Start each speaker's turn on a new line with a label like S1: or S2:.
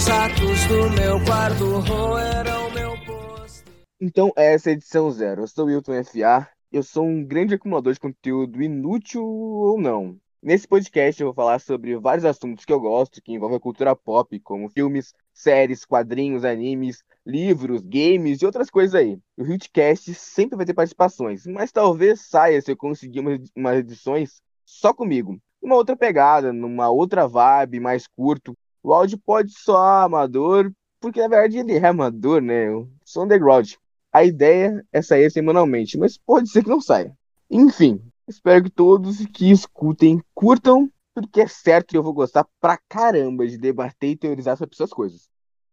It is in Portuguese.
S1: os do meu quarto roeram meu posto.
S2: Então, essa é a edição zero. Eu sou o Wilton FA. Eu sou um grande acumulador de conteúdo inútil ou não. Nesse podcast eu vou falar sobre vários assuntos que eu gosto, que envolvem a cultura pop, como filmes, séries, quadrinhos, animes, livros, games e outras coisas aí. O Hitcast sempre vai ter participações, mas talvez saia se eu conseguir umas edições só comigo. Uma outra pegada, numa outra vibe, mais curto. O áudio pode soar amador, porque na verdade ele é amador, né? Eu sou underground. A ideia é sair semanalmente, mas pode ser que não saia. Enfim, espero que todos que escutem curtam, porque é certo que eu vou gostar pra caramba de debater e teorizar sobre essas coisas.